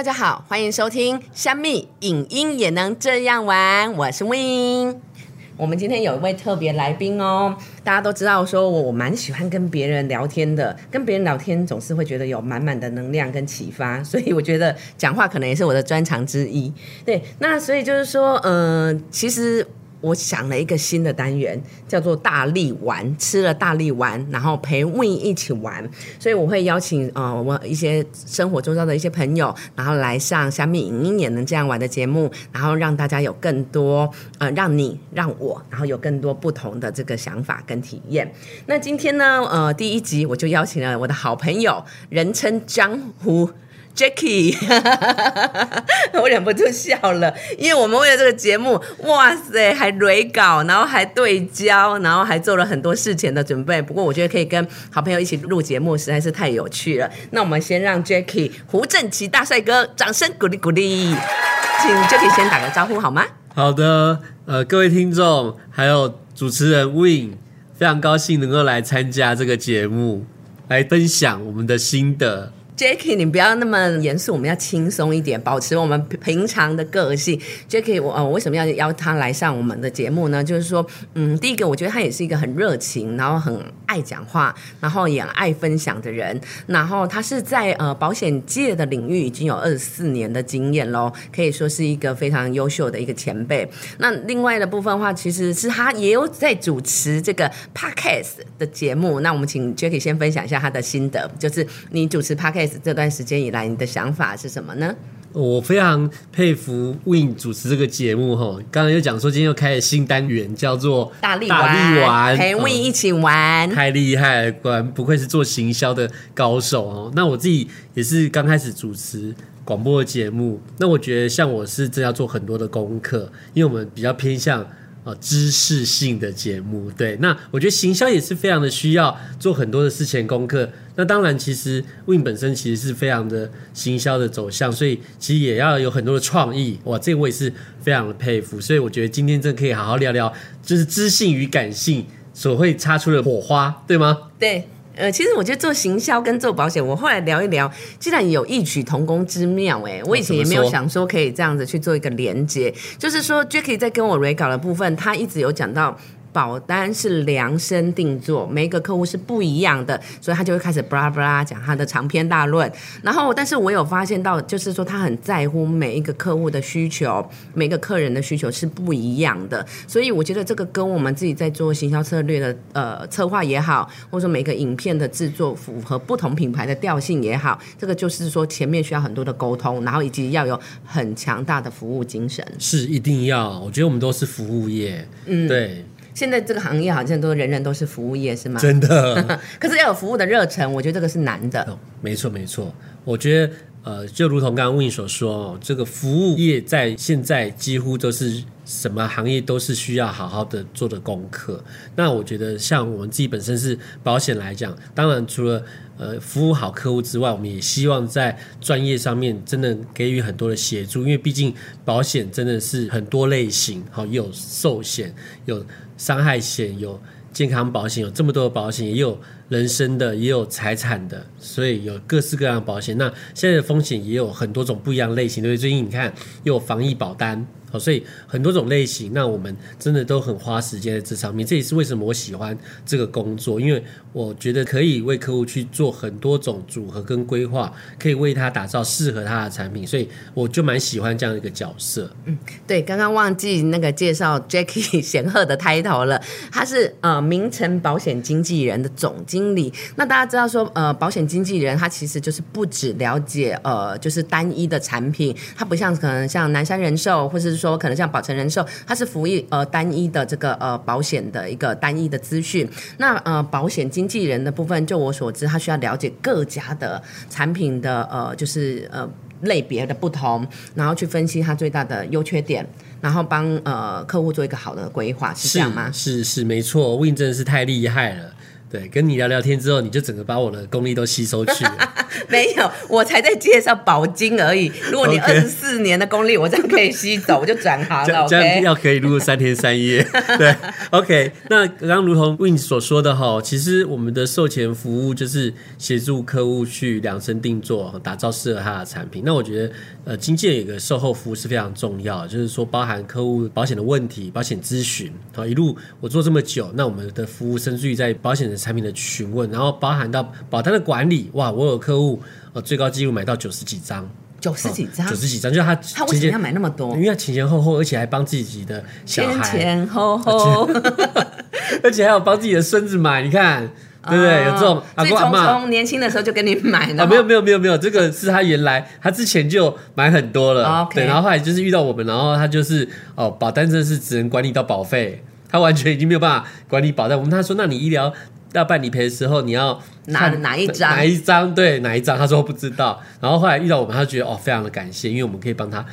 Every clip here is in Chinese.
大家好，欢迎收听香蜜影音也能这样玩，我是 Win。我们今天有一位特别来宾哦，大家都知道说我蛮喜欢跟别人聊天的，跟别人聊天总是会觉得有满满的能量跟启发，所以我觉得讲话可能也是我的专长之一。对，那所以就是说，嗯，其实。我想了一个新的单元，叫做大力丸，吃了大力丸，然后陪 Win 一起玩，所以我会邀请呃我一些生活周遭的一些朋友，然后来上虾米影音也能这样玩的节目，然后让大家有更多呃让你让我，然后有更多不同的这个想法跟体验。那今天呢，呃第一集我就邀请了我的好朋友，人称江湖。Jackie，我忍不住笑了，因为我们为了这个节目，哇塞，还蕊稿，然后还对焦，然后还做了很多事前的准备。不过我觉得可以跟好朋友一起录节目，实在是太有趣了。那我们先让 Jackie 胡正奇大帅哥掌声鼓励鼓励，请 Jackie 先打个招呼好吗？好的，呃，各位听众，还有主持人 Win，非常高兴能够来参加这个节目，来分享我们的心得。Jackie，你不要那么严肃，我们要轻松一点，保持我们平常的个性。Jackie，我呃，为什么要邀他来上我们的节目呢？就是说，嗯，第一个，我觉得他也是一个很热情，然后很爱讲话，然后也爱分享的人。然后他是在呃保险界的领域已经有二十四年的经验喽，可以说是一个非常优秀的一个前辈。那另外的部分话，其实是他也有在主持这个 Podcast 的节目。那我们请 Jackie 先分享一下他的心得，就是你主持 Podcast。这段时间以来，你的想法是什么呢？我非常佩服 Win 主持这个节目哈。刚刚又讲说，今天又开了新单元，叫做大力玩，陪 Win 一起玩，太厉害，果然不愧是做行销的高手哦。那我自己也是刚开始主持广播的节目，那我觉得像我是真要做很多的功课，因为我们比较偏向。啊，知识性的节目，对，那我觉得行销也是非常的需要做很多的事前功课。那当然，其实 Win 本身其实是非常的行销的走向，所以其实也要有很多的创意。哇，这我也是非常的佩服。所以我觉得今天真的可以好好聊聊，就是知性与感性所会擦出的火花，对吗？对。呃，其实我觉得做行销跟做保险，我后来聊一聊，既然有异曲同工之妙哎！我以前也没有想说可以这样子去做一个连接，就是说 Jackie 在跟我 re 稿的部分，他一直有讲到。保单是量身定做，每一个客户是不一样的，所以他就会开始巴拉巴拉讲他的长篇大论。然后，但是我有发现到，就是说他很在乎每一个客户的需求，每个客人的需求是不一样的。所以我觉得这个跟我们自己在做行销策略的呃策划也好，或者说每个影片的制作符合不同品牌的调性也好，这个就是说前面需要很多的沟通，然后以及要有很强大的服务精神。是一定要，我觉得我们都是服务业，嗯，对。现在这个行业好像都人人都是服务业，是吗？真的。可是要有服务的热忱，我觉得这个是难的。没错，没错。我觉得，呃，就如同刚刚 Win 所说哦，这个服务业在现在几乎都是什么行业都是需要好好的做的功课。那我觉得，像我们自己本身是保险来讲，当然除了呃服务好客户之外，我们也希望在专业上面真的给予很多的协助，因为毕竟保险真的是很多类型，好有寿险有。伤害险有健康保险，有这么多的保险，也有人身的，也有财产的，所以有各式各样的保险。那现在的风险也有很多种不一样类型，对不对？最近你看又有防疫保单。好，所以很多种类型，那我们真的都很花时间在这上面。这也是为什么我喜欢这个工作，因为我觉得可以为客户去做很多种组合跟规划，可以为他打造适合他的产品，所以我就蛮喜欢这样一个角色。嗯，对，刚刚忘记那个介绍 Jackie 显赫的 title 了，他是呃名城保险经纪人的总经理。那大家知道说，呃，保险经纪人他其实就是不只了解呃就是单一的产品，他不像可能像南山人寿或是。说可能像保诚人寿，它是服务呃单一的这个呃保险的一个单一的资讯。那呃保险经纪人的部分，就我所知，他需要了解各家的产品的呃就是呃类别的不同，然后去分析它最大的优缺点，然后帮呃客户做一个好的规划，是这样吗？是是没错，Win 真的是太厉害了。对，跟你聊聊天之后，你就整个把我的功力都吸收去了。没有，我才在介绍保金而已。如果你二十四年的功力，我这样可以吸走，我就转行了。这样要可以录三天三夜。对，OK。那刚刚如同 Win 所说的哈，其实我们的售前服务就是协助客户去量身定做，打造适合他的产品。那我觉得，呃，经纪人有个售后服务是非常重要的，就是说包含客户保险的问题、保险咨询，好一路我做这么久，那我们的服务甚至于在保险的产品的询问，然后包含到保单的管理，哇，我有客户呃最高纪录买到九十几张。九十几张九，十几张，就是他前前他为什么要买那么多因？为他前前后后，而且还帮自己的小前孩，前后后，而且还有帮自己的孙子买，你看，对不对？有这种阿公阿妈。从年轻的时候就跟你买了，啊，没有没有没有没有，这个是他原来他之前就买很多了，对，然后后来就是遇到我们，然后他就是哦，保单真的是只能管理到保费，他完全已经没有办法管理保单。我们他说，那你医疗要办理赔的时候，你要哪哪一张哪一张？对，哪一张？他说不知道。然后后来遇到我们，他觉得哦，非常的感谢，因为我们可以帮他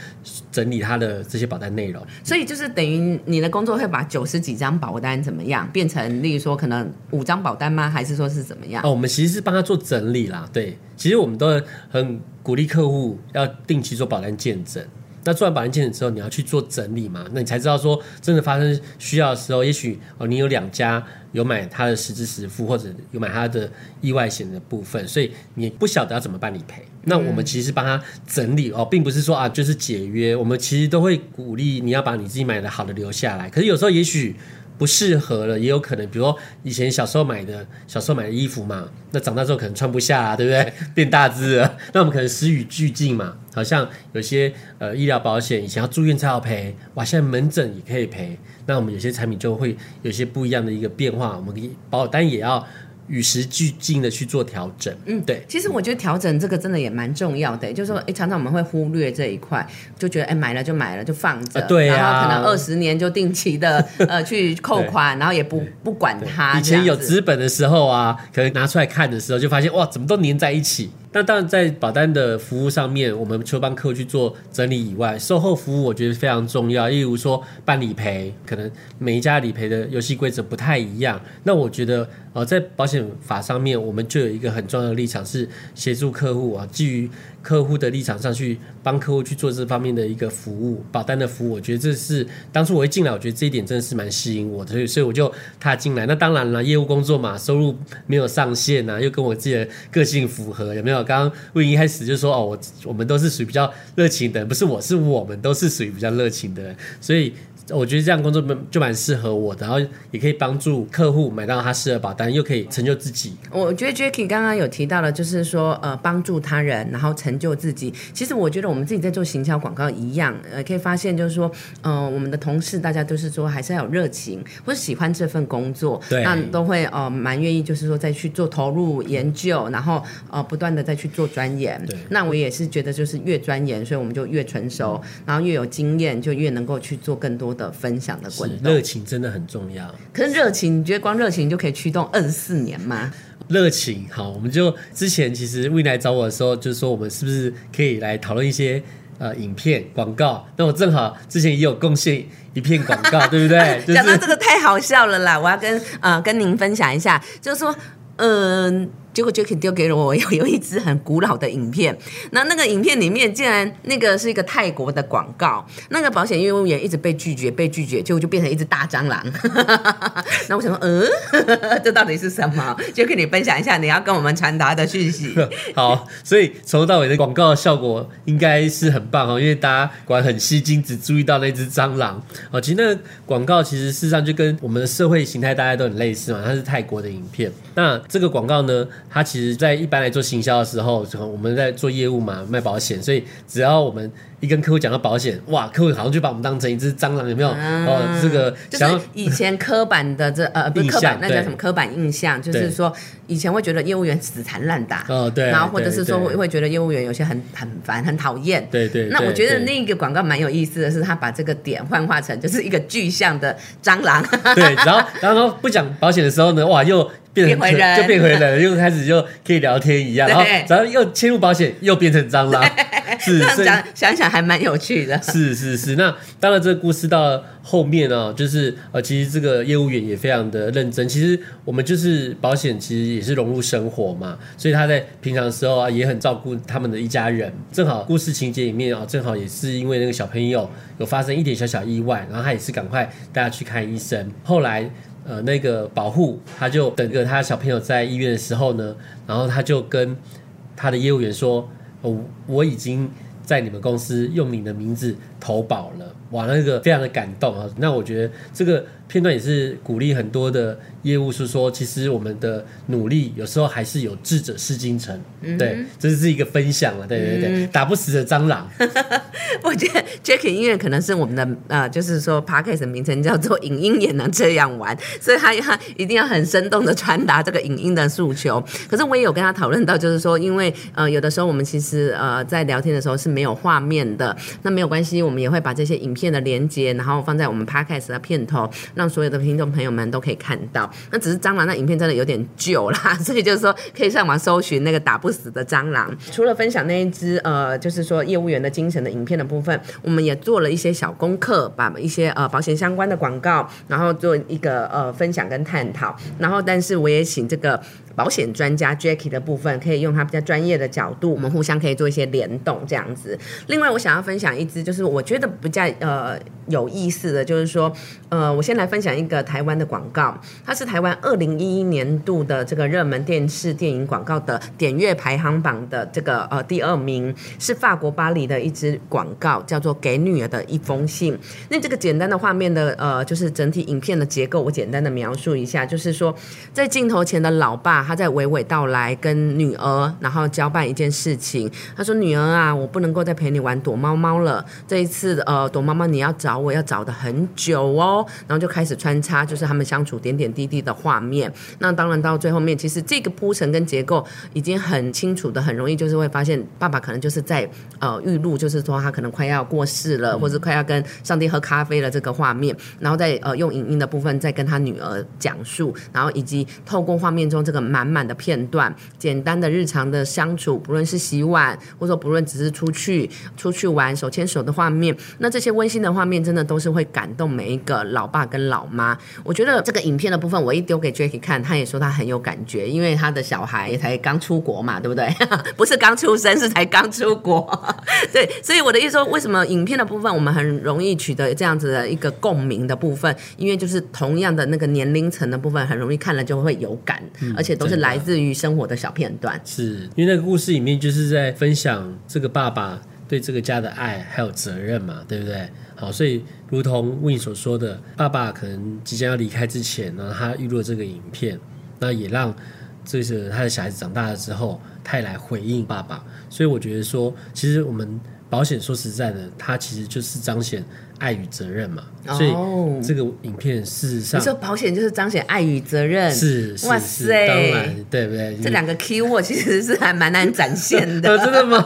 整理他的这些保单内容。所以就是等于你的工作会把九十几张保单怎么样变成，例如说可能五张保单吗？还是说是怎么样？哦，我们其实是帮他做整理啦。对，其实我们都很鼓励客户要定期做保单见证。那做完保单健诊之后，你要去做整理嘛？那你才知道说，真的发生需要的时候，也许哦，你有两家有买他的实支实付，或者有买他的意外险的部分，所以你不晓得要怎么办理赔。那我们其实帮他整理哦，并不是说啊就是解约，我们其实都会鼓励你要把你自己买的好的留下来。可是有时候也许不适合了，也有可能，比如说以前小时候买的，小时候买的衣服嘛，那长大之后可能穿不下啊，对不对？变大只了，那我们可能时与俱进嘛。好像有些呃医疗保险以前要住院才要赔，哇，现在门诊也可以赔。那我们有些产品就会有些不一样的一个变化，我们保单也要与时俱进的去做调整。嗯，对。其实我觉得调整这个真的也蛮重要的，就是说，哎，常常我们会忽略这一块，就觉得哎买了就买了就放着，啊对啊然后可能二十年就定期的 呃去扣款，然后也不不管它。以前有资本的时候啊，可能拿出来看的时候，就发现哇，怎么都粘在一起。那当然，在保单的服务上面，我们除了帮客户去做整理以外，售后服务我觉得非常重要。例如说办理赔，可能每一家理赔的游戏规则不太一样。那我觉得，呃，在保险法上面，我们就有一个很重要的立场，是协助客户啊，基于客户的立场上去帮客户去做这方面的一个服务，保单的服务。我觉得这是当初我一进来，我觉得这一点真的是蛮吸引我的，所以所以我就踏进来。那当然了，业务工作嘛，收入没有上限啊，又跟我自己的个性符合，有没有？刚刚魏一开始就说哦，我我们都是属于比较热情的，不是我是我们都是属于比较热情的，所以。我觉得这样工作蛮就蛮适合我的，然后也可以帮助客户买到他适合保单，又可以成就自己。我觉得 Jacky 刚刚有提到了，就是说呃帮助他人，然后成就自己。其实我觉得我们自己在做行销广告一样，呃，可以发现就是说，呃，我们的同事大家都是说还是要有热情，或者喜欢这份工作，对那都会呃蛮愿意，就是说再去做投入研究，然后呃不断的再去做钻研。那我也是觉得就是越钻研，所以我们就越成熟，然后越有经验，就越能够去做更多的分享的滚动。热情真的很重要。可是热情，你觉得光热情就可以驱动二十四年吗？热情，好，我们就之前其实 Win 来找我的时候，就是说我们是不是可以来讨论一些呃影片广告？那我正好之前也有贡献一片广告，对不对？就讲到这个太好笑了啦！我要跟呃跟您分享一下，就是说，嗯、结果 jack 丢给了我有 有一支很古老的影片，那那个影片里面竟然那个是一个泰国的广告，那个保险业务员一直被拒绝，被拒绝，结果就变成一只大蟑螂。那我想说，嗯，这到底是什么？Jacky 你分享一下你要跟我们传达的讯息。好，所以从头到尾的广告效果应该是很棒哦，因为大家果然很吸睛，只注意到那只蟑螂哦。其实那个广告其实事实上就跟我们的社会形态大家都很类似嘛，它是泰国的影片。那这个广告呢，它其实在一般来做行销的时候，我们在做业务嘛，卖保险，所以只要我们一跟客户讲到保险，哇，客户好像就把我们当成一只蟑螂，有没有？哦，这个想就是以前刻板的这呃不是刻板那叫什么刻板印象？就是对说以前会觉得业务员死缠烂打，哦，对，然后或者是说对会会觉得业务员有些很很烦、很讨厌。对对，那我觉得对那个广告蛮有意思的是，他把这个点幻化成就是一个具象的蟑螂。对，然后然后不讲保险的时候呢，哇，又变回人就变回人，又开始就可以聊天一样，然后然后又切入保险，又变成蟑螂，是这样讲想想还蛮有趣的。是是是，那当然，这个故事到了后面哦，就是呃，其实这个业务员也非常的认真。其实我们就是保险，其实也是融入生活嘛，所以他在平常的时候啊，也很照顾他们的一家人。正好故事情节里面啊，正好也是因为那个小朋友有发生一点小小意外，然后他也是赶快带他去看医生。后来呃，那个保护他就等着他小朋友在医院的时候呢，然后他就跟他的业务员说：“哦，我已经在你们公司用你的名字投保了。”哇，那个非常的感动啊！那我觉得这个片段也是鼓励很多的业务，是说其实我们的努力有时候还是有智者事竟成。对，这是一个分享了。对对对，打不死的蟑螂。我觉得 Jackie 音乐可能是我们的呃，就是说 Podcast 名称叫做“影音也能这样玩”，所以他他一定要很生动的传达这个影音的诉求。可是我也有跟他讨论到，就是说，因为呃，有的时候我们其实呃在聊天的时候是没有画面的，那没有关系，我们也会把这些影片的连接，然后放在我们 Podcast 的片头，让所有的听众朋友们都可以看到。那只是蟑螂那影片真的有点旧啦，所以就是说可以上网搜寻那个打不死的蟑螂。除了分享那一只呃，就是说业务员的精神的影片的部分，我们也做了一些小功课，把一些呃保险相关的广告，然后做一个呃分享跟探讨。然后，但是我也请这个保险专家 Jackie 的部分，可以用他比较专业的角度，我们互相可以做一些联动这样子。另外，我想要分享一支，就是我觉得比较呃有意思的，就是说呃，我先来分享一个台湾的广告，它是台湾二零一一年度的这个热门电视电影广告的点阅排行榜的这个呃第二名，是法国巴黎的一支广告，叫做《给女儿的一封信》。那这个简单的画面的呃，就是整体影片的结构，我简单的描述一下，就是说在镜头前的老爸他在娓娓道来跟女儿，然后交办一件事情。他说：“女儿啊，我不能够再陪你玩躲猫猫了，这一次呃躲猫猫你要找我要找的很久哦。”然后就开始穿插，就是他们相处点点滴滴的画面。那当然到最后面，其实这个铺陈跟结构已经很清楚的，很容易就是会发现爸爸可能就是在呃预录，就是说他可能快要过世了，或者快要跟上帝喝咖啡了这个画面，然后再呃用影音的部分再跟他女儿讲述，然后以及透过画面中这个满满的片段，简单的日常的相处，不论是洗碗，或者说不论只是出去出去玩手牵手的画面，那这些温馨的画面真的都是会感动每一个老爸跟老妈。我觉得这个影片的部分，我一丢给 Jacky 看，他也说他很有感觉，因为他的小孩也才刚出国嘛，对不对？不是刚出生，是才刚出国。对，所以我的意思说，为什么影片的部分我们很容易取得这样子的一个共鸣的部分？因为就是同样的那个年龄层的部分，很容易看了就会有感，而且都是来自于生活的小片段。是因为那个故事里面就是在分享这个爸爸对这个家的爱还有责任嘛，对不对？好，所以如同 Win 所说的，爸爸可能即将要离开之前呢，他预录了这个影片，那也让这个他的小孩子长大了之后，他也来回应爸爸。所以我觉得说，其实我们保险说实在的，它其实就是彰显爱与责任嘛。所哦以这个影片事实上你说保险就是彰显爱与责任，是是哇，塞当然对不对？这两个 key word 其实是还蛮难展现呃，的。真的吗？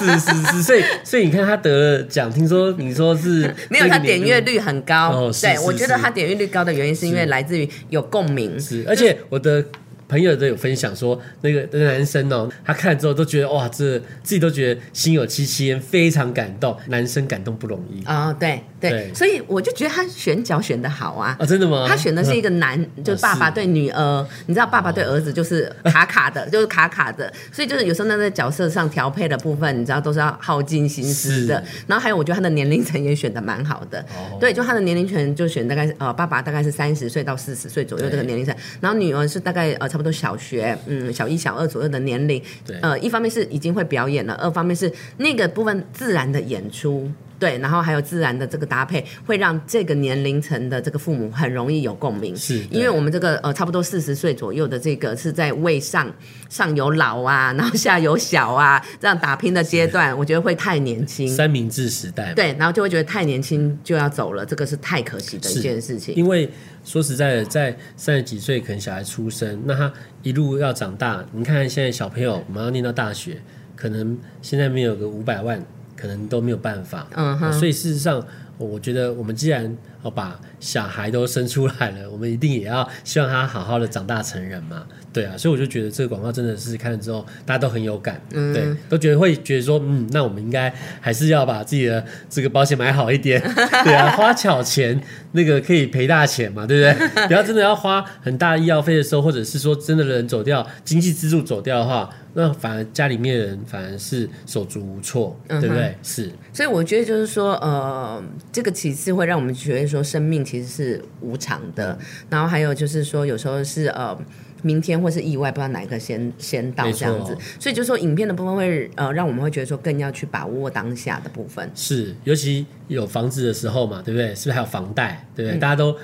是是是，所以所以你看他得了奖，听说你说是 没有，他点阅率很高。对，我觉得他点阅率高的原因是因为来自于有共鸣。是，而且我的朋友都有分享说，那个那个男生哦，他看了之后都觉得哇，这自己都觉得心有戚戚焉，非常感动。男生感动不容易哦，对对，对。所以我就觉得他选角选的好啊。啊，真的吗？他选的是一个男，就是爸爸是。对女儿，你知道爸爸对儿子就是卡卡的，就是卡卡的，所以就是有时候那在角色上调配的部分，你知道都是要耗尽心思的。然后还有，我觉得他的年龄层也选的蛮好的，哦。对，就他的年龄层就选大概呃，爸爸大概是三十岁到四十岁左右这个年龄层，然后女儿是大概呃差不多小学，嗯，小一小二左右的年龄，对。呃，一方面是已经会表演了，二方面是那个部分自然的演出。对，然后还有自然的这个搭配，会让这个年龄层的这个父母很容易有共鸣。是因为我们这个呃差不多四十岁左右的这个是在为上上有老啊，然后下有小啊，这样打拼的阶段，我觉得会太年轻。三明治时代嘛，对，然后就会觉得太年轻就要走了，这个是太可惜的一件事情。因为说实在的，在三十几岁可能小孩出生，那他一路要长大，你看看现在小朋友，我们要念到大学，可能现在没有个五百万，可能都没有办法。嗯哼所以事实上，我觉得我们既然哦把小孩都生出来了，我们一定也要希望他好好的长大成人嘛。对啊，所以我就觉得这个广告真的是看了之后，大家都很有感，对，都觉得会觉得说，嗯，那我们应该还是要把自己的这个保险买好一点，对啊，花巧钱那个可以赔大钱嘛，对不对？不要真的要花很大医药费的时候，或者是说真的人走掉，经济支柱走掉的话，那反而家里面的人反而是手足无措，对不对？是，所以我觉得就是说，呃，这个其次会让我们觉得说，生命其实是无常的，然后还有就是说，有时候是呃。明天或是意外，不知道哪一个先先到这样子，所以就说影片的部分会呃，让我们会觉得说更要去把握当下的部分。是，尤其有房子的时候嘛，对不对？是不是还有房贷？对不对？大家都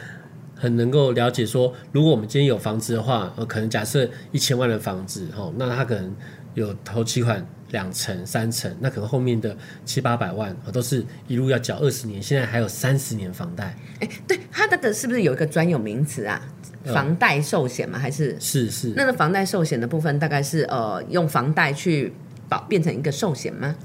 很能够了解说，如果我们今天有房子的话，呃，可能假设一千万的房子，哦，那他可能有头期款两成、三成，那可能后面的七八百万，都是一路要缴二十年，现在还有三十年房贷。哎，对，他那个是不是有一个专有名词啊？房贷寿险吗？还是是是？那个房贷寿险的部分，大概是呃用房贷去保变成一个寿险吗？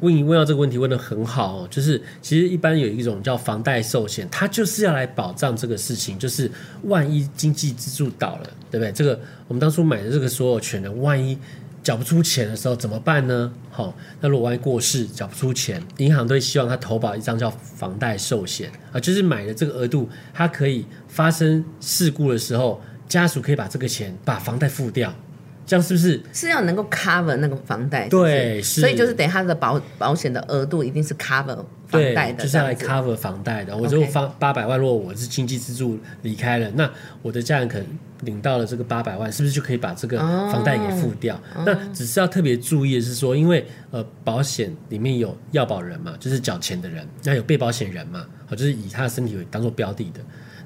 问你问到这个问题问的很好哦，就是其实一般有一种叫房贷寿险，它就是要来保障这个事情，就是万一经济支柱倒了，对不对？这个我们当初买的这个所有权人，万一。缴不出钱的时候怎么办呢？好，那如果万一过世缴不出钱，银行都会希望他投保一张叫房贷寿险啊，就是买的这个额度，它可以发生事故的时候，家属可以把这个钱把房贷付掉，这样是不是是要能够 cover 那个房贷？对，所以就是等他的保保险的额度一定是 cover 房贷的，就是要来 cover 房贷的。我就放八百万，如果我是经济支柱离开了，那我的家人可能。领到了这个八百万，是不是就可以把这个房贷给付掉？那只是要特别注意的是说，因为呃，保险里面有要保人嘛，就是缴钱的人，那有被保险人嘛，好，就是以他的身体为当做标的的。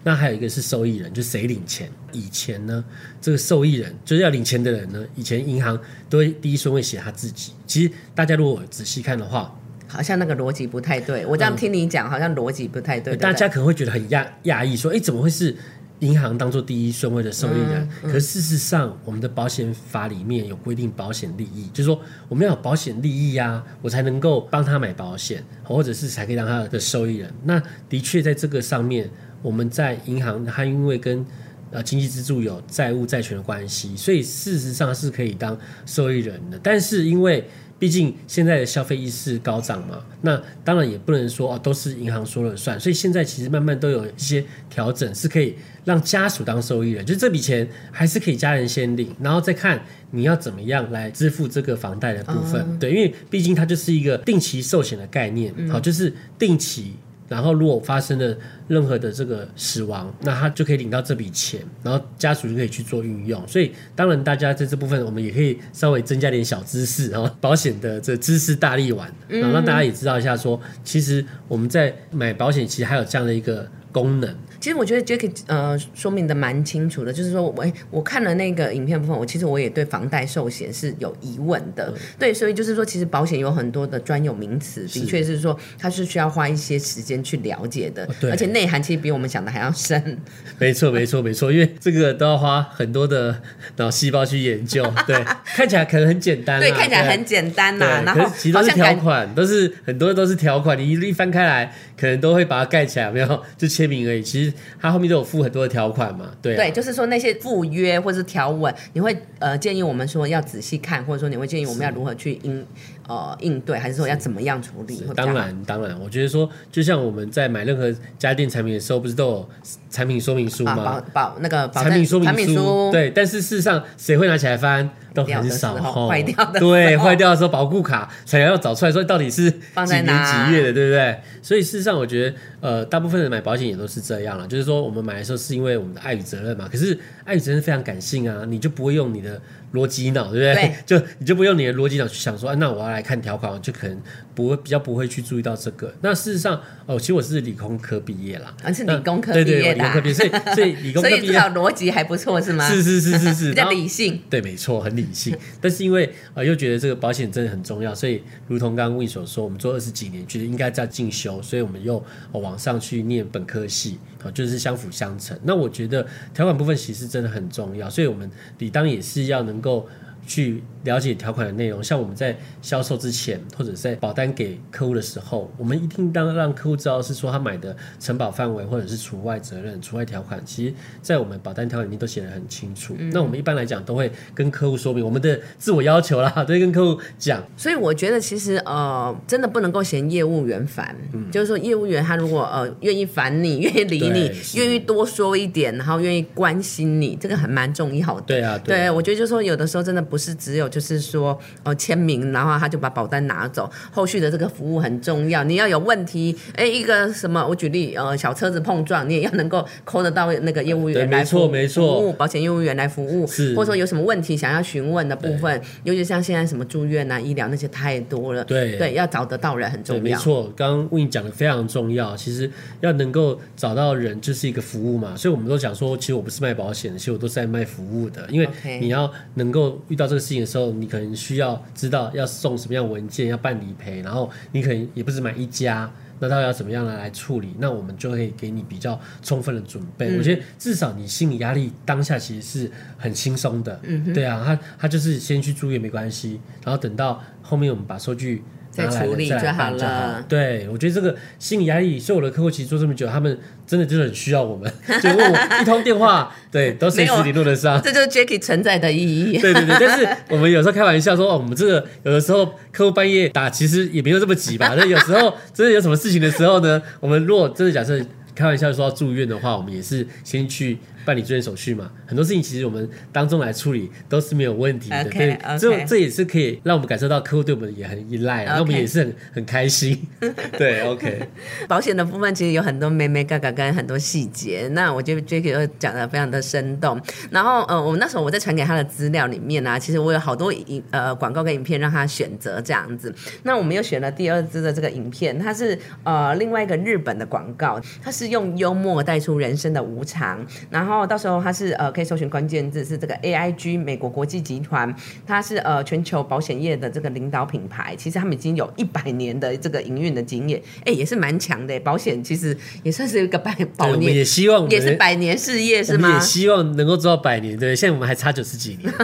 那还有一个是受益人，就谁领钱？以前呢，这个受益人就是要领钱的人呢，以前银行都会第一顺位写他自己。其实大家如果仔细看的话，好像那个逻辑不太对。我这样听你讲，好像逻辑不太对。大家可能会觉得很讶讶异，说：“哎，怎么会是？”银行当做第一顺位的受益人，可事实上，我们的保险法里面有规定保险利益，就是说我们要有保险利益呀，我才能够帮他买保险，或者是才可以让他的受益人。那的确在这个上面，我们在银行，它因为跟呃经济支柱有债务债权的关系，所以事实上是可以当受益人的。但是因为毕竟现在的消费意识高涨嘛，那当然也不能说哦都是银行说了算，所以现在其实慢慢都有一些调整，是可以让家属当受益人，就这笔钱还是可以家人先领，然后再看你要怎么样来支付这个房贷的部分。对，因为毕竟它就是一个定期寿险的概念，好，就是定期。然后，如果发生了任何的这个死亡，那他就可以领到这笔钱，然后家属就可以去做运用。所以，当然大家在这部分，我们也可以稍微增加点小知识，然后保险的这知识大力丸，然后让大家也知道一下，说其实我们在买保险，其实还有这样的一个功能。其实我觉得 Jack 呃说明的蛮清楚的，就是说我我看了那个影片部分，我其实我也对房贷寿险是有疑问的，对，所以就是说其实保险有很多的专有名词，的确是。说它是需要花一些时间去了解的，而且内涵其实比我们想的还要深。没错，没错，没错，因为这个都要花很多的脑细胞去研究，对，看起来可能很简单，对，看起来很简单呐，然后其实都是条款，都是很多都是条款，你一翻开来，可能都会把它盖起来，没有？就签名而已，其实。它后面都有附很多的条款嘛？对，对，就是说那些附约或者是条文，你会呃建议我们说要仔细看，或者说你会建议我们要如何去应呃应对，还是说要怎么样处理？当然，当然，我觉得说，就像我们在买任何家电产品的时候，不是都有产品说明书吗？保保那个产品说明书，对。但是事实上，谁会拿起来翻？都很少坏掉的，对，坏掉的时候保护卡才要找出来，说到底是几年几月的，对不对？所以事实上，我觉得呃，大部分人买保险也都是这样了，就是说我们买的时候是因为我们的爱与责任嘛。可是爱与责任非常感性啊，你就不会用你的。逻辑脑，对不对？就你就不用你的逻辑脑去想说，那我要来看条款，就可能不会比较不会去注意到这个。那事实上，哦，其实我是理工科毕业啦，是理工科毕业的，所以所以理工科毕业，所以至少 逻辑还不错，是吗？是是是是是，比较理性。对，没错，很理性。但是因为呃，又觉得这个保险真的很重要，所以如同刚刚魏所说，我们做二十几年，觉得应该在进修，所以我们又往上去念本科系，啊，就是相辅相成。那我觉得条款部分其实真的很重要，所以我们理当也是要能够。去了解条款的内容。像我们在销售之前，或者在保单给客户的时候，我们一定当让客户知道是说他买的承保范围或者是除外责任、除外条款，其实在我们保单条款里面都写得很清楚。那我们一般来讲都会跟客户说明我们的自我要求啦，都会跟客户讲。所以我觉得其实呃，真的不能够嫌业务员烦，就是说业务员他如果呃愿意烦你，愿意理你愿意多说一点，然后愿意关心你，这个还蛮重要的。对啊，对，啊我觉得就是说，有的时候真的不是只有就是说，呃，签名，然后他就把保单拿走，后续的这个服务很重要。你要有问题，哎，一个什么，我举例，呃，小车子碰撞，你也要能够扣得到那个业务员来服错没错服务保险业务员来服务，是或者说有什么问题想要询问的部分，尤其像现在什么住院啊、医疗那些太多了，对对，要找得到人很，重要。没错，刚刚 Win 讲的非常重要。其实要能够找到人，就是一个服务嘛。所以我们都讲说，其实我不是卖保险的，其实我都是在卖服务的。因为你要能够遇到这个事情的时候，你可能需要知道要送什么样文件，要办理赔，然后你可能也不是买一家。那到底要怎么样来来处理？那我们就可以给你比较充分的准备。嗯我觉得至少你心理压力当下其实是很轻松的。嗯，对啊，他他就是先去住院没关系，然后等到后面我们把收据再处理就好了对，我觉得这个心理压力，所以我的客户其实做这么久，他们真的就是很需要我们，就问我一通电话，对，都随时联络得上。这就是 Jacky 存在的意义。对对对，但是我们有时候开玩笑说，哦，我们这个有的时候客户半夜打，其实也没有这么急吧。那有时候真的有什么事情的时候呢，我们如果真的假设开玩笑说要住院的话，我们也是先去办理住院手续嘛。很多事情其实我们当中来处理都是没有问题的。对 OK 这这也是可以让我们感受到客户对我们也很依赖啊，那我们也是很很开心。对，OK，保险的部分其实有很多妹妹嘎嘎跟很多细节，那我觉得 Jacky 都讲的非常的生动。然后呃，我那时候我在传给他的资料里面呢、其实我有好多影呃广告跟影片让他选择这样子。那我们又选了第二支的这个影片，它是呃另外一个日本的广告，它是用幽默带出人生的无常。然后到时候它是呃可以搜寻关键字是这个 AIG 美国国际集团，它是呃全球保险业的这个领导品牌，其实他们已经有一百年的这个营运的经验，哎，也是蛮强的。保险其实也算是一个百对保年，也希望也是百年事业是吗也？希望能够做到百年，对，现在我们还差九十几年。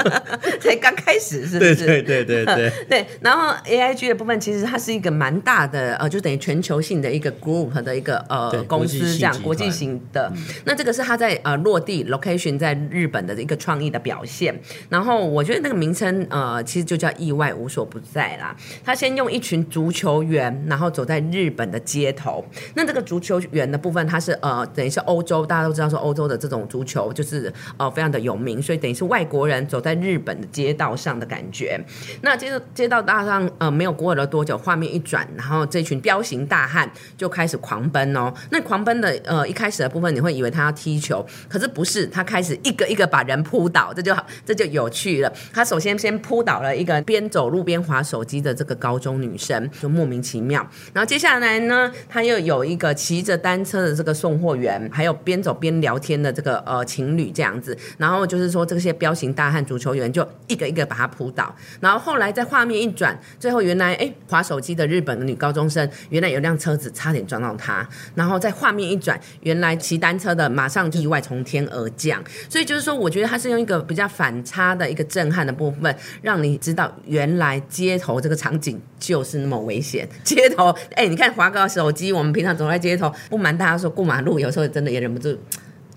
才刚开始是不是？对对对对对。对，然后 AIG 的部分其实它是一个蛮大的呃，就等于全球性的一个 group 的一个呃公司这样国际型的。那这个是它在呃落地 location 在日本的一个创意的表现。然后我觉得那个名称呃其实就叫意外无所不在啦。他先用一群足球员，然后走在日本的街头。那这个足球员的部分，他是呃等于是欧洲，大家都知道说欧洲的这种足球就是呃非常的有名，所以等于是外国人走在日本的街道上的感觉。那接着街道大上呃没有过了多久，画面一转，然后这群彪形大汉就开始狂奔哦。那狂奔的呃一开始的部分，你会以为他要踢球，可是不是，他开始一个一个把人扑倒，这就好，这就有趣了。他首先先扑倒了一个边走路边划手机的这个高中女生，就莫名其妙。然后接下来呢，他又有一个骑着单车的这个送货员，还有边走边聊天的这个呃情侣这样子。然后就是说这些彪形大汉足球员就一个一个把他扑倒。然后后来在画面一转，最后原来哎划手机的日本的女高中生，原来有辆车子差点撞到她。然后在画面一转，原来骑单车的马上意外从天而降。所以就是说，我觉得它是用一个比较反差的一个震撼的部分，让你知道原来街头这个场景就是那么危险。街头，哎，你看华哥手机，我们平常走在街头，不瞒大家说，过马路有时候真的也忍不住。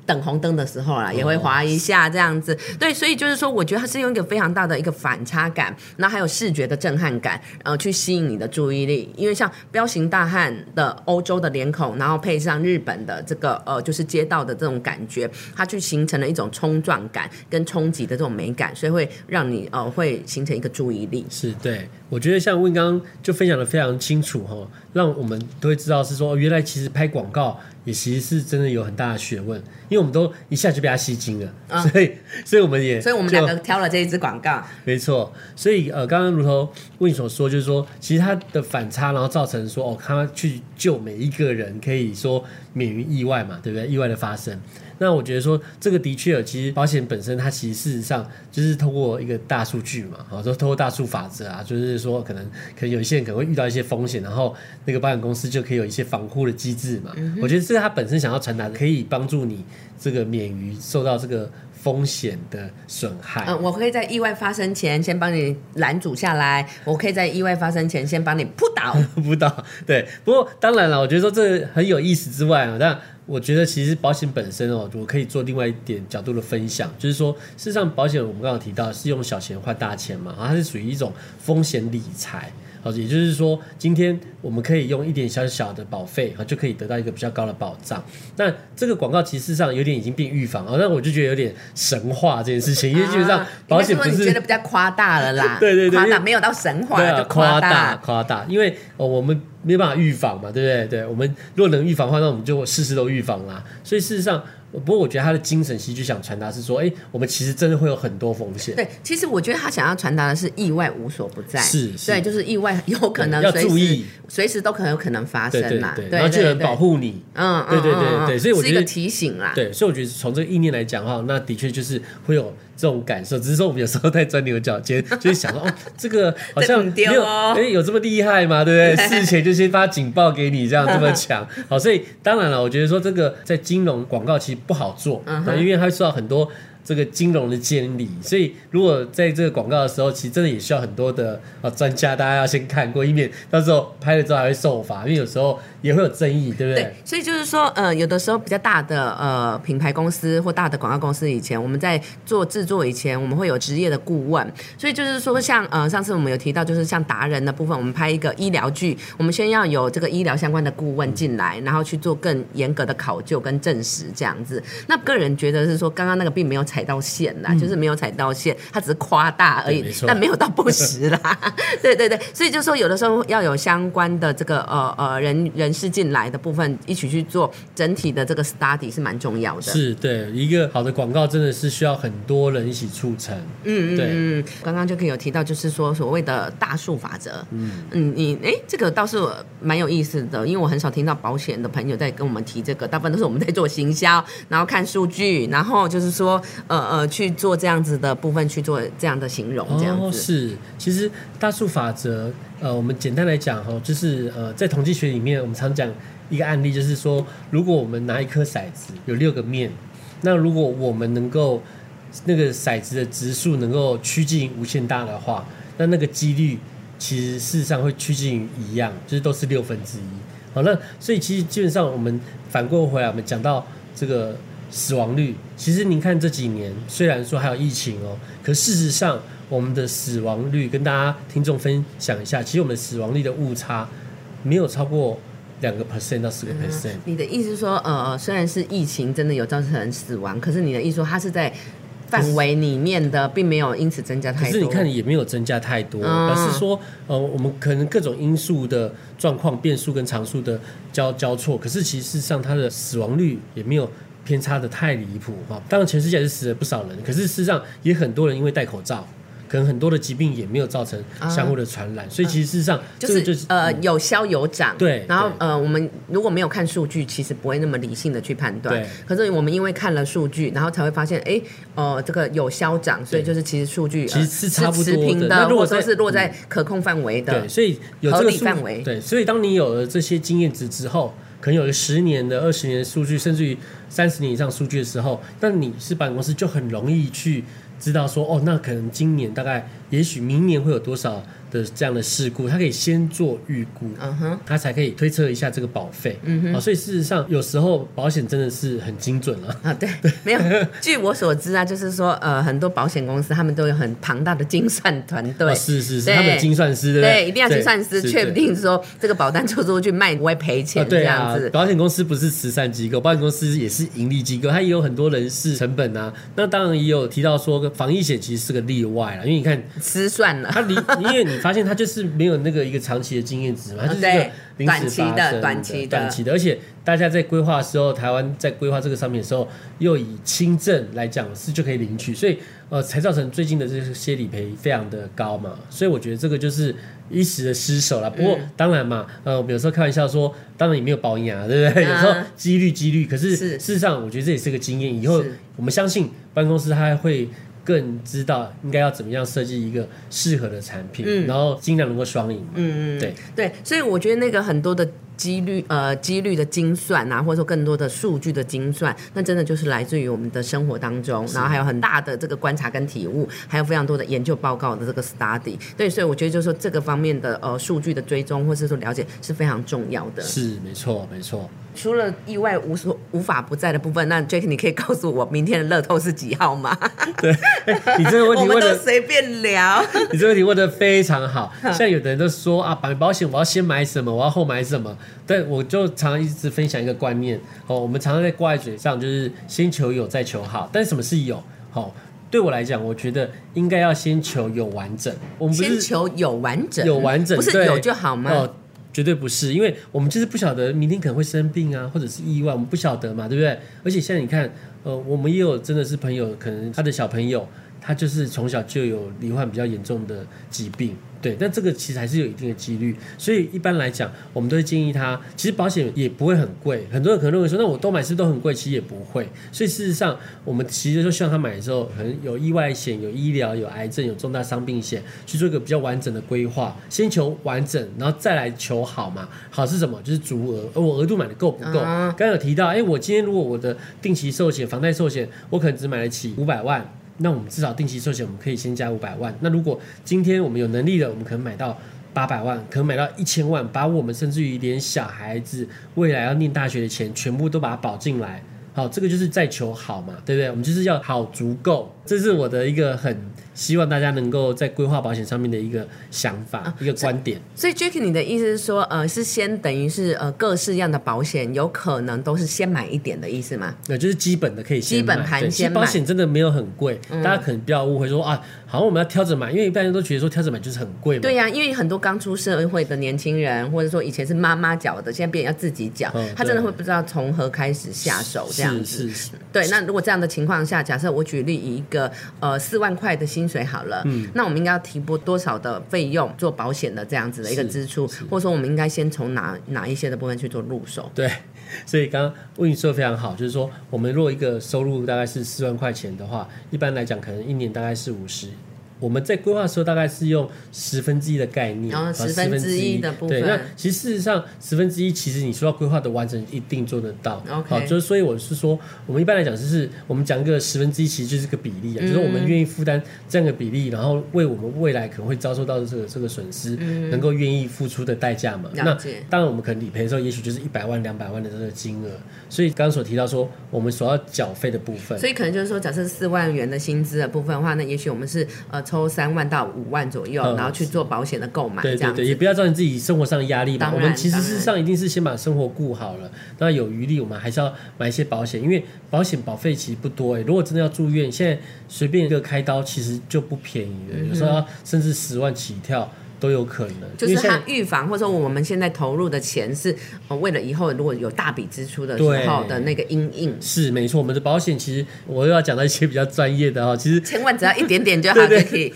等红灯的时候啦，也会滑一下这样子。对，所以就是说，我觉得它是用一个非常大的一个反差感，然后还有视觉的震撼感，呃，去吸引你的注意力。因为像彪形大汉的欧洲的脸孔，然后配上日本的这个呃，就是街道的这种感觉，它去形成了一种冲撞感跟冲击的这种美感，所以会让你呃会形成一个注意力。是对，我觉得像问刚刚就分享的非常清楚哈，让我们都会知道是说，哦原来其实拍广告也其实是真的有很大的学问，因为我们都一下就被他吸睛了，所以所以我们也所以我们就两个挑了这一支广告。没错，所以呃，刚刚如同问你所说，就是说，其实它的反差，然后造成说，哦，他去救每一个人，可以说免于意外嘛，对不对？意外的发生。那我觉得说这个的确，其实保险本身它其实事实上就是通过一个大数据嘛，啊，说通过大数法则啊，就是说可能可能有一些人可能会遇到一些风险，然后那个保险公司就可以有一些防护的机制嘛。我觉得这是它本身想要传达的，可以帮助你这个免于受到这个风险的损害。嗯，我可以在意外发生前先帮你拦阻下来，我可以在意外发生前先帮你扑倒。扑倒，对。不过当然了，我觉得说这很有意思之外啊，但我觉得其实保险本身哦，我可以做另外一点角度的分享，就是说，事实上保险我们刚刚提到是用小钱换大钱嘛，它是属于一种风险理财。好，也就是说，今天我们可以用一点小小的保费，哈，就可以得到一个比较高的保障。那这个广告其实上有点已经变预防，啊，那我就觉得有点神话这件事情，因为基本上保险不是觉得比较夸大了啦，对对对，夸大没有到神话，就夸大夸大，因为哦我们没办法预防嘛，对不对？对我们如果能预防的话，那我们就事事都预防啦。所以事实上。不过我觉得他的精神其实就想传达是说，哎，我们其实真的会有很多风险。对，其实我觉得他想要传达的是意外无所不在。是，对，就是意外有可能要注意，随时都可能有可能发生嘛。对，然后就能保护你。嗯，对对对对，所以我觉得提醒啦。对，所以我觉得从这个意念来讲哈，那的确就是会有。这种感受，只是说我们有时候太钻牛角尖，就是想说哦，这个 好像没有哎，有这么厉害吗？对不对？事前就先发警报给你，这样这么强。好，所以当然了，我觉得说这个在金融广告其实不好做，因为它受到很多。这个金融的监理，所以如果在这个广告的时候，其实真的也需要很多的啊专家，大家要先看过，以免到时候拍了之后还会受罚，因为有时候也会有争议，对不对？对，所以就是说，呃，有的时候比较大的呃品牌公司或大的广告公司，以前我们在做制作以前，我们会有职业的顾问，所以就是说，像呃上次我们有提到，就是像达人的部分，我们拍一个医疗剧，我们先要有这个医疗相关的顾问进来，然后去做更严格的考究跟证实这样子。那个人觉得是说，刚刚那个并没有。踩到线啦，就是没有踩到线，他只是夸大而已，但没有到不实啦。对对对，所以就说有的时候要有相关的这个呃呃人人士进来的部分一起去做整体的这个 study 是蛮重要的。是对一个好的广告真的是需要很多人一起促成。嗯嗯嗯，刚刚就可以有提到，就是说所谓的大数法则。嗯嗯，你哎，这个倒是蛮有意思的，因为我很少听到保险的朋友在跟我们提这个，大部分都是我们在做行销，然后看数据，然后就是说。呃呃，去做这样子的部分，去做这样的形容，这样子是。其实大数法则，呃，我们简单来讲哈，就是呃，在统计学里面，我们常讲一个案例，就是说，如果我们拿一颗骰子，有六个面，那如果我们能够那个骰子的值数能够趋近无限大的话，那那个几率其实事实上会趋近于一样，就是都是六分之一。好，那所以其实基本上我们反过回来，我们讲到这个。死亡率，其实您看这几年，虽然说还有疫情哦，可事实上我们的死亡率跟大家听众分享一下，其实我们的死亡率的误差没有超过两个 percent 到四个 percent。你的意思说，呃，虽然是疫情真的有造成死亡，可是你的意思说它是在范围里面的，并没有因此增加太多。可是你看也没有增加太多，而是说，呃，我们可能各种因素的状况变数跟常数的交交错，可是其实上它的死亡率也没有。偏差的太离谱哈！当然，全世界是死了不少人，可是事实上也很多人因为戴口罩，可能很多的疾病也没有造成相互的传染，所以其实事实上就是就是呃有消有长。对，然后呃我们如果没有看数据，其实不会那么理性的去判断。对。可是我们因为看了数据，然后才会发现，哎，呃这个有消长，所以就是其实数据其实是差不多的。那如果说是落在可控范围的，对，所以有这个范围。对，所以当你有了这些经验值之后。可能有个十年的、二十年的数据，甚至于三十年以上数据的时候，那你是保险公司就很容易去知道说，哦，那可能今年大概，也许明年会有多少。的这样的事故，他可以先做预估，嗯哼，他才可以推测一下这个保费，嗯哼，啊所以事实上有时候保险真的是很精准了啊，对，没有，据我所知啊，就是说呃，很多保险公司他们都有很庞大的精算团队，是是是，他们精算师对，一定要精算师确定说这个保单出出去卖不会赔钱，这样子。保险公司不是慈善机构，保险公司也是盈利机构，它也有很多人事成本啊。那当然也有提到说防疫险其实是个例外了，因为你看失算了，它离因为你。发现他就是没有那个一个长期的经验值嘛，它就是一个临时短期的短期的短期的，而且大家在规划的时候，台湾在规划这个商品的时候，又以轻症来讲是就可以领取，所以呃才造成最近的这些理赔非常的高嘛，所以我觉得这个就是一时的失手了。不过嗯当然嘛，呃，我们有时候开玩笑说，当然也没有保养啊，对不对？嗯有时候几率几率，可是是事实上我觉得这也是个经验，以后我们相信办公室它会。更知道应该要怎么样设计一个适合的产品，嗯。然后尽量能够双赢嘛。嗯嗯，对。对，所以我觉得那个很多的几率呃几率的精算啊，或者说更多的数据的精算，那真的就是来自于我们的生活当中，然后还有很大的这个观察跟体悟，还有非常多的研究报告的这个 study。对，所以我觉得就是说这个方面的呃数据的追踪或是说了解是非常重要的。是没错，没错。除了意外无所无法不在的部分，那 Jack 你可以告诉我明天的乐透是几号吗？你这个问题问的，随便聊。你这个问题问的非常好。像有的人都说啊，买保险我要先买什么，我要后买什么。但我就常常一直分享一个观念哦，我们常常在挂在嘴上，就是先求有再求好。但什么是有？好、对我来讲，我觉得应该要先求有完整。我们不是先求有完整，有完整，对不是有就好吗？哦，绝对不是，因为我们就是不晓得明天可能会生病啊，或者是意外，我们不晓得嘛，对不对？而且现在你看，呃，我们也有真的是朋友，可能他的小朋友，他就是从小就有罹患比较严重的疾病。对，但这个其实还是有一定的几率，所以一般来讲，我们都会建议他，其实保险也不会很贵。很多人可能认为说，那我都买是不是都很贵？其实也不会。所以事实上，我们其实就希望他买的时候，可能有意外险、有医疗、有癌症、有重大伤病险，去做一个比较完整的规划。先求完整，然后再来求好嘛。好是什么？就是足额，而我额度买的够不够？刚有提到，哎，我今天如果我的定期寿险、房贷寿险，我可能只买得起五百万。那我们至少定期寿险，我们可以先加五百万。那如果今天我们有能力的，我们可能买到八百万，可能买到一千万，把我们甚至于连小孩子未来要念大学的钱，全部都把它保进来。好，这个就是在求好嘛，对不对？我们就是要好足够，这是我的一个很希望大家能够在规划保险上面的一个想法、一个观点。所以 Jack，你的意思是说，呃，是先等于是呃各式样的保险，有可能都是先买一点的意思吗？那就是基本的可以先基本买对其实盘先买嗯保险真的没有很贵，大家可能不要误会说啊，好像我们要挑着买，因为一般人都觉得说挑着买就是很贵嘛。对呀、因为很多刚出社会的年轻人，或者说以前是妈妈缴的，现在变成要自己缴，嗯他真的会不知道从何开始下手这样子。是是是，对，那如果这样的情况下，假设我举例以一个呃四万块的薪水好了，嗯，那我们应该要提拨多少的费用做保险的这样子的一个支出，或者说我们应该先从哪哪一些的部分去做入手？对，所以刚刚问你说的非常好，就是说我们如果一个收入大概是四万块钱的话，一般来讲可能一年大概是五十。我们在规划的时候，大概是用十分之一的概念，然后啊十分之一的部分对，那其实事实上十分之一，其实你说要规划的完整，一定做得到。好，就是所以我是说，我们一般来讲就是我们讲一个十分之一，其实就是个比例啊，嗯就是我们愿意负担这样的比例，然后为我们未来可能会遭受到的这个这个损失，能够愿意付出的代价嘛。那当然，我们可能理赔的时候，也许就是一百万、两百万的这个金额。所以刚刚所提到说，我们所要缴费的部分，所以可能就是说，假设四万元的薪资的部分的话，那也许我们是呃抽三万到五万左右，嗯然后去做保险的购买。对对对，也不要造成自己生活上的压力嘛。当然我们其实事实上一定是先把生活顾好了，那有余力我们还是要买一些保险，因为保险保费其实不多哎、如果真的要住院，现在随便一个开刀其实就不便宜了，有时候要甚至十万起跳都有可能。就是它因为现在预防，或者说我们现在投入的钱是呃为了以后如果有大笔支出的时候的那个阴影，是没错，我们的保险其实我又要讲到一些比较专业的哈，其实千万只要一点点就好 就可以。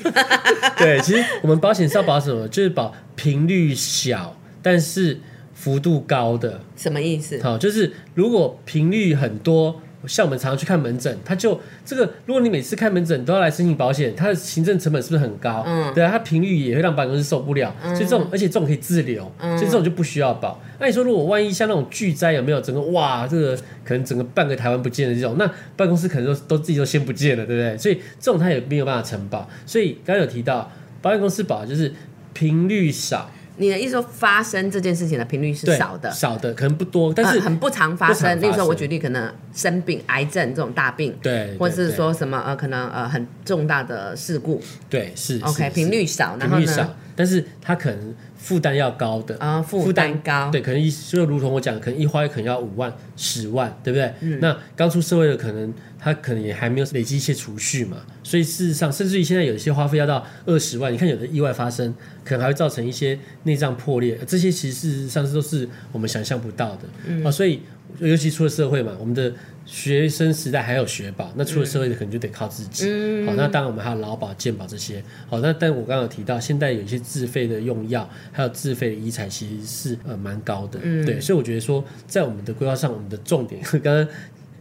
对，其实我们保险是要保什么？就是保频率小，但是幅度高的。什么意思？好，就是如果频率很多，像我们常常去看门诊，他就这个，如果你每次看门诊都要来申请保险，它的行政成本是不是很高？嗯对啊，它频率也会让保险公室受不了，所以这种而且这种可以自留，嗯所以这种就不需要保。那你说如果万一像那种巨灾有没有整个哇，这个可能整个半个台湾不见的这种，那办公室可能都都自己都先不见了，对不对？所以这种它也没有办法承保。所以刚刚有提到保险公司保的就是频率少，你的意思说发生这件事情的频率是少的，少的可能不多，但是呃很不常发生。例如说，我举例，可能生病、癌症这种大病，对，或者是说什么呃，可能呃很重大的事故。对是，OK，频率少，然后呢但是它可能负担要高的啊负担高对，可能一就如同我讲，可能一花可能要五万、十万，对不对？嗯那刚出社会的可能他可能也还没有累积一些储蓄嘛，所以事实上，甚至于现在有一些花费要到二十万，你看有的意外发生，可能还会造成一些内脏破裂，这些其实事实上都是我们想象不到的、嗯啊。所以尤其出了社会嘛，我们的学生时代还有学保，那出了社会的可能就得靠自己。嗯好，那当然我们还有劳保、健保这些。好，那但我刚刚有提到，现在有一些自费的用药，还有自费的医材，其实是呃蛮高的。嗯对，所以我觉得说，在我们的规划上，我们的重点 刚刚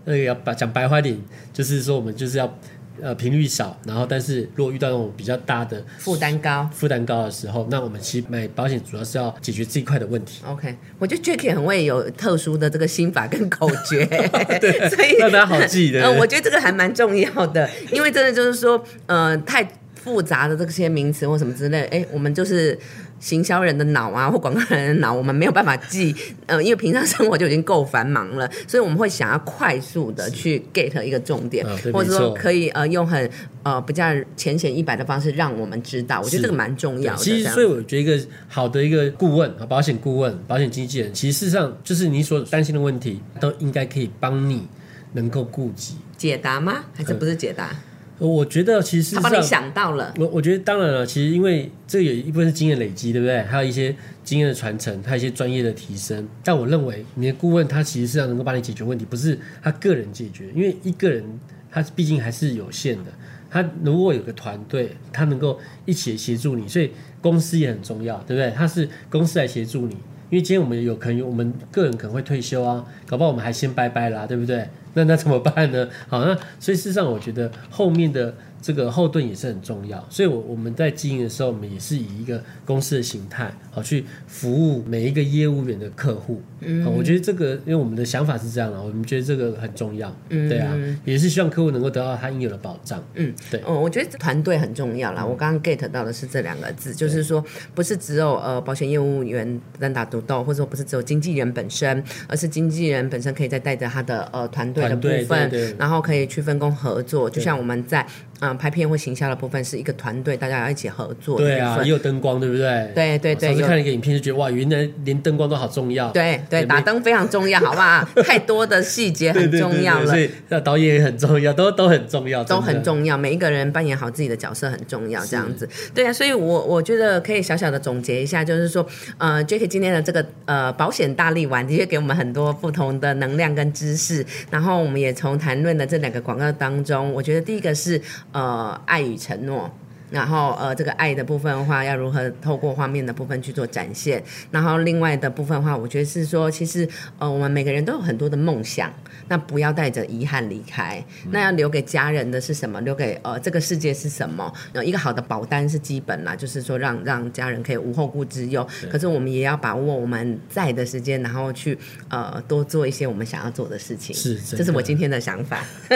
那个要把讲白话点，就是说我们就是要呃频率少，然后但是如果遇到那种比较大的负担高。负担高的时候，那我们其实买保险主要是要解决这一块的问题。OK，我觉得 Jacky 很会有特殊的这个心法跟口诀，所以让大家好记的。呃，我觉得这个还蛮重要的，因为真的就是说，呃，太复杂的这些名词或什么之类，哎，我们就是行销人的脑啊，或广告人的脑，我们没有办法记，呃，因为平常生活就已经够繁忙了，所以我们会想要快速的去 get 一个重点，啊或者说可以呃用很呃比较浅显易白的方式让我们知道，我觉得这个蛮重要的。其实，所以我觉得一个好的一个顾问啊，保险顾问、保险经纪人，其实事实上就是你所担心的问题，都应该可以帮你能够顾及。解答吗？还是不是解答？我觉得其实帮你，想到了，我我觉得当然了，其实因为这有一部分是经验累积，对不对？还有一些经验的传承，还有一些专业的提升。但我认为你的顾问他其实是要能够帮你解决问题，不是他个人解决，因为一个人他毕竟还是有限的。他如果有个团队，他能够一起协助你，所以公司也很重要，对不对？他是公司来协助你，因为今天我们有可能我们个人可能会退休啊，搞不好我们还先拜拜啦，对不对？那那怎么办呢？好，那所以事实上，我觉得后面的这个后盾也是很重要。所以我，我们在经营的时候，我们也是以一个公司的形态，好去服务每一个业务员的客户。嗯，我觉得这个，因为我们的想法是这样的，我们觉得这个很重要。嗯，对啊，也是希望客户能够得到他应有的保障。嗯，对哦，我觉得团队很重要啦。我刚刚 get 到的是这两个字，就是说不是只有呃保险业务员单打独斗，或者说不是只有经纪人本身，而是经纪人本身可以再带着他的呃团队的部分，对对然后可以去分工合作。就像我们在嗯、呃拍片或行销的部分是一个团队，大家要一起合作对啊，也有灯光，对不对？对对对有上次看了一个影片就觉得哇，原来连灯光都好重要。对对，打灯非常重要，好不好？太多的细节很重要了对所。以那导演也很重要，都都很重要，都很重要，每一个人扮演好自己的角色很重要，这样子。对啊，所以我我觉得可以小小的总结一下，就是说，呃，Jacky 今天的这个呃保险大力丸，的确给我们很多不同的能量跟知识。然后我们也从谈论的这两个广告当中，我觉得第一个是呃爱与承诺。然后呃，这个爱的部分的话，要如何透过画面的部分去做展现？然后另外的部分的话，我觉得是说，其实呃，我们每个人都有很多的梦想，那不要带着遗憾离开。那要留给家人的是什么？留给呃这个世界是什么？有，一个好的保单是基本啦，就是说让让家人可以无后顾之忧。可是我们也要把握我们在的时间，然后去呃多做一些我们想要做的事情。是真的这是我今天的想法。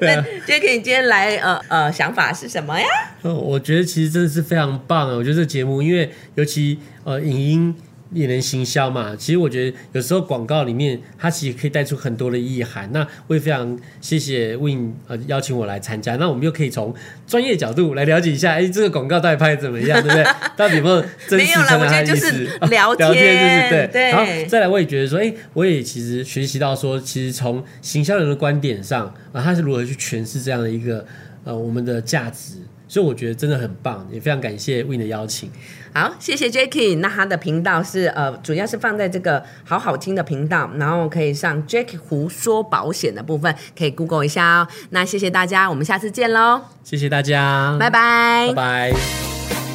那 Jacky，你今天来呃呃想法是什么我觉得其实真的是非常棒啊！我觉得这个节目，因为尤其呃影音也能行销嘛，其实我觉得有时候广告里面它其实可以带出很多的意涵。那我也非常谢谢 Win 呃邀请我来参加，那我们又可以从专业角度来了解一下，哎，这个广告到底拍的怎么样，对不对？到底有没有真实没有啦传达它的意我觉得就是聊 聊天，天就是对。对然后再来，我也觉得说，哎，我也其实学习到说，其实从行销人的观点上啊，他是如何去诠释这样的一个呃我们的价值。所以我觉得真的很棒，也非常感谢 Win 的邀请。好，谢谢 Jacky。那他的频道是呃，主要是放在这个好好听的频道，然后可以上 Jacky 胡说保险的部分，可以 Google 一下哦。那谢谢大家，我们下次见喽，谢谢大家，拜拜拜拜